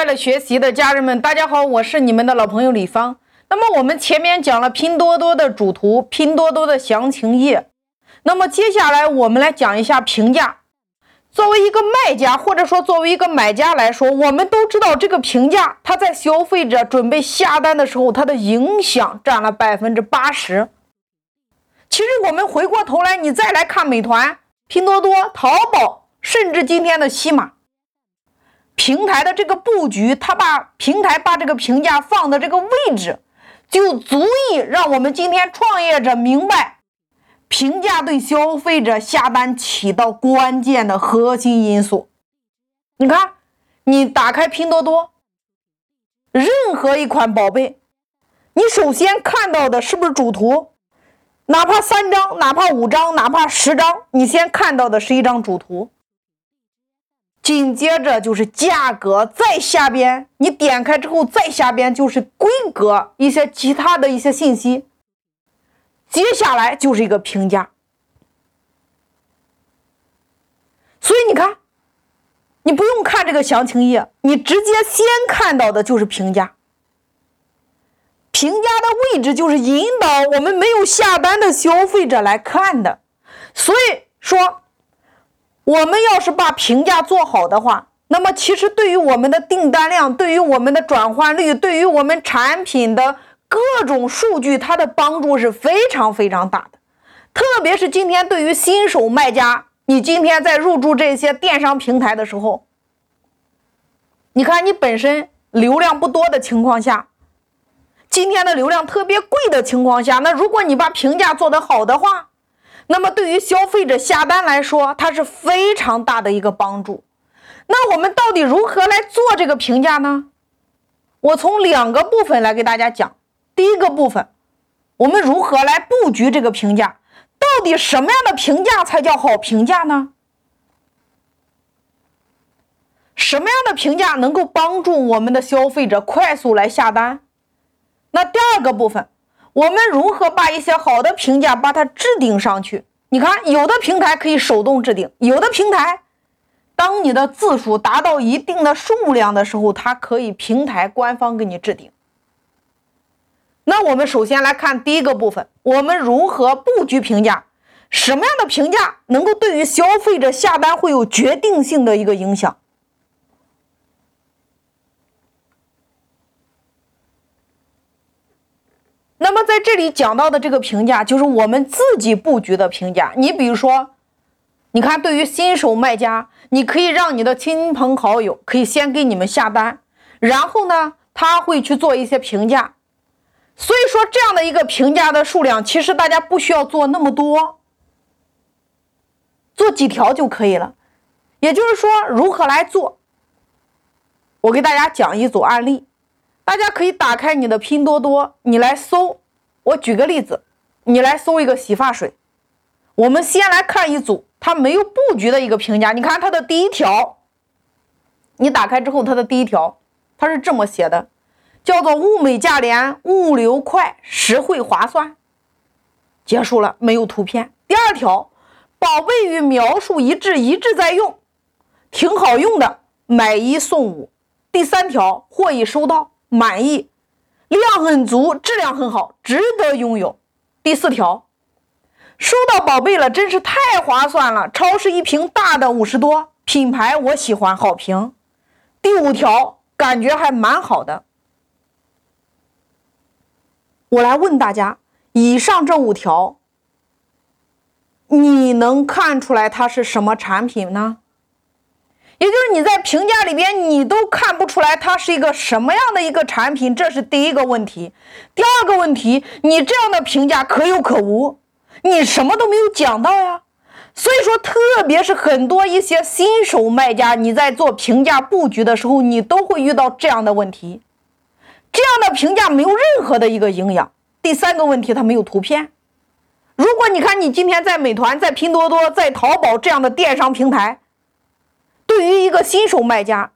快乐学习的家人们，大家好，我是你们的老朋友李芳。那么我们前面讲了拼多多的主图、拼多多的详情页，那么接下来我们来讲一下评价。作为一个卖家，或者说作为一个买家来说，我们都知道这个评价，它在消费者准备下单的时候，它的影响占了百分之八十。其实我们回过头来，你再来看美团、拼多多、淘宝，甚至今天的西马。平台的这个布局，它把平台把这个评价放的这个位置，就足以让我们今天创业者明白，评价对消费者下单起到关键的核心因素。你看，你打开拼多多，任何一款宝贝，你首先看到的是不是主图？哪怕三张，哪怕五张，哪怕十张，你先看到的是一张主图。紧接着就是价格，再下边你点开之后，再下边就是规格一些其他的一些信息。接下来就是一个评价。所以你看，你不用看这个详情页，你直接先看到的就是评价。评价的位置就是引导我们没有下单的消费者来看的。所以说。我们要是把评价做好的话，那么其实对于我们的订单量、对于我们的转换率、对于我们产品的各种数据，它的帮助是非常非常大的。特别是今天对于新手卖家，你今天在入驻这些电商平台的时候，你看你本身流量不多的情况下，今天的流量特别贵的情况下，那如果你把评价做得好的话，那么对于消费者下单来说，它是非常大的一个帮助。那我们到底如何来做这个评价呢？我从两个部分来给大家讲。第一个部分，我们如何来布局这个评价？到底什么样的评价才叫好评价呢？什么样的评价能够帮助我们的消费者快速来下单？那第二个部分。我们如何把一些好的评价把它置顶上去？你看，有的平台可以手动置顶，有的平台，当你的字数达到一定的数量的时候，它可以平台官方给你置顶。那我们首先来看第一个部分，我们如何布局评价？什么样的评价能够对于消费者下单会有决定性的一个影响？那么在这里讲到的这个评价，就是我们自己布局的评价。你比如说，你看，对于新手卖家，你可以让你的亲朋好友可以先给你们下单，然后呢，他会去做一些评价。所以说，这样的一个评价的数量，其实大家不需要做那么多，做几条就可以了。也就是说，如何来做？我给大家讲一组案例。大家可以打开你的拼多多，你来搜。我举个例子，你来搜一个洗发水。我们先来看一组它没有布局的一个评价。你看它的第一条，你打开之后，它的第一条它是这么写的，叫做物美价廉、物流快、实惠划算。结束了，没有图片。第二条，宝贝与描述一致，一致在用，挺好用的，买一送五。第三条，货已收到。满意，量很足，质量很好，值得拥有。第四条，收到宝贝了，真是太划算了。超市一瓶大的五十多，品牌我喜欢，好评。第五条，感觉还蛮好的。我来问大家，以上这五条，你能看出来它是什么产品呢？也就是你在评价里边，你都看不出来它是一个什么样的一个产品，这是第一个问题。第二个问题，你这样的评价可有可无，你什么都没有讲到呀。所以说，特别是很多一些新手卖家，你在做评价布局的时候，你都会遇到这样的问题。这样的评价没有任何的一个营养。第三个问题，它没有图片。如果你看你今天在美团、在拼多多、在淘宝这样的电商平台。对于一个新手卖家，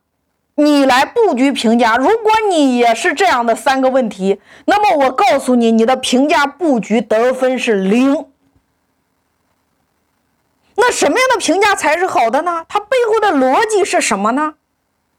你来布局评价，如果你也是这样的三个问题，那么我告诉你，你的评价布局得分是零。那什么样的评价才是好的呢？它背后的逻辑是什么呢？